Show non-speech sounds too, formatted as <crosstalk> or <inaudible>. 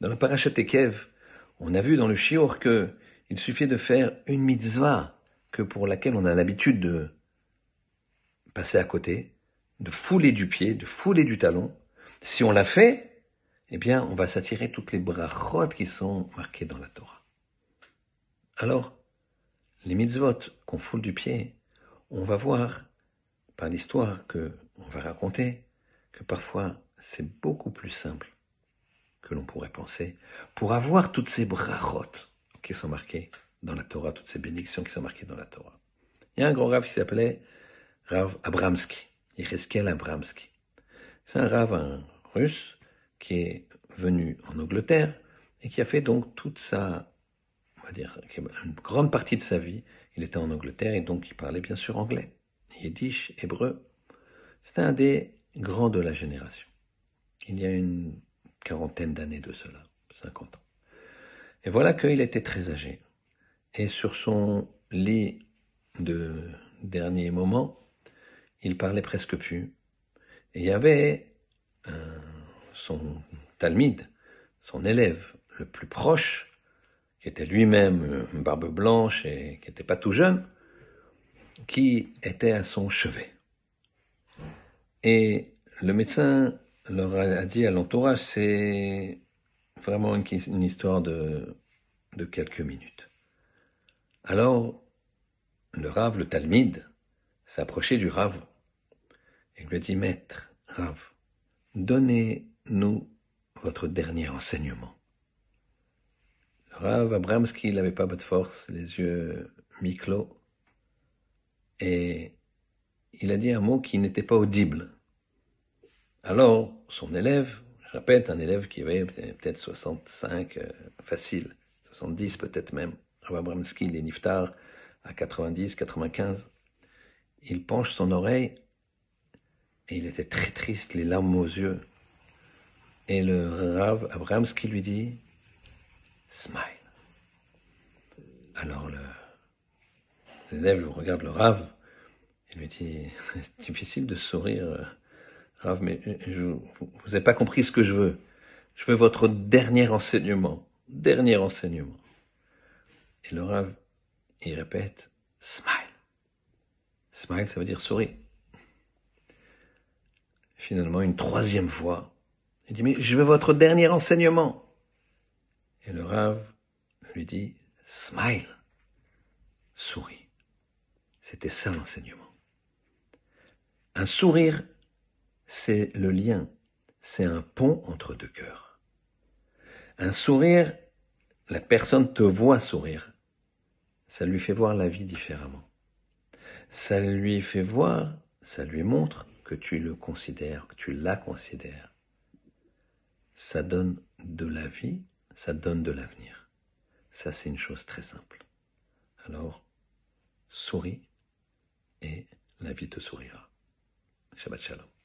Dans la parashat Ekev, on a vu dans le shiur que il suffit de faire une mitzvah que pour laquelle on a l'habitude de passer à côté, de fouler du pied, de fouler du talon. Si on l'a fait, eh bien, on va s'attirer toutes les brachot qui sont marquées dans la Torah. Alors, les mitzvot qu'on foule du pied, on va voir par l'histoire que on va raconter que parfois c'est beaucoup plus simple que l'on pourrait penser pour avoir toutes ces brachot qui sont marquées dans la Torah, toutes ces bénédictions qui sont marquées dans la Torah. Il y a un grand rave qui s'appelait Rav Abramski, Yereskel Abramski. C'est un rave un russe qui est venu en Angleterre et qui a fait donc toute sa, on va dire, une grande partie de sa vie, il était en Angleterre et donc il parlait bien sûr anglais, yiddish, hébreu. C'était un des grands de la génération. Il y a une quarantaine d'années de cela, 50 ans. Et voilà qu'il était très âgé. Et sur son lit de dernier moment, il parlait presque plus. Et il y avait son Talmide, son élève le plus proche, qui était lui-même une barbe blanche et qui n'était pas tout jeune, qui était à son chevet. Et le médecin leur a dit à l'entourage, c'est vraiment une, histoire de, quelques minutes. Alors, le Rav, le Talmide, s'est approché du Rav et lui a dit, Maître, Rav, donnez-nous votre dernier enseignement. Le Rav Abramski, n'avait pas de force, les yeux mi-clos, et il a dit un mot qui n'était pas audible. Alors, son élève, je répète, un élève qui avait peut-être 65, euh, facile, 70 peut-être même, Rav Abramski, il est niftar à 90, 95, il penche son oreille et il était très triste, les larmes aux yeux. Et le Rav Abramski lui dit, smile. Alors l'élève regarde le Rav et lui dit, c'est <laughs> difficile de sourire, Rav, mais je, vous n'avez pas compris ce que je veux. Je veux votre dernier enseignement. Dernier enseignement. Et le Rav, il répète, smile. Smile, ça veut dire souris. Finalement, une troisième fois, il dit, mais je veux votre dernier enseignement. Et le Rav lui dit, smile, souris. C'était ça l'enseignement. Un sourire, c'est le lien, c'est un pont entre deux cœurs. Un sourire, la personne te voit sourire. Ça lui fait voir la vie différemment. Ça lui fait voir, ça lui montre que tu le considères, que tu la considères. Ça donne de la vie, ça donne de l'avenir. Ça, c'est une chose très simple. Alors, souris et la vie te sourira. Shabbat Shalom.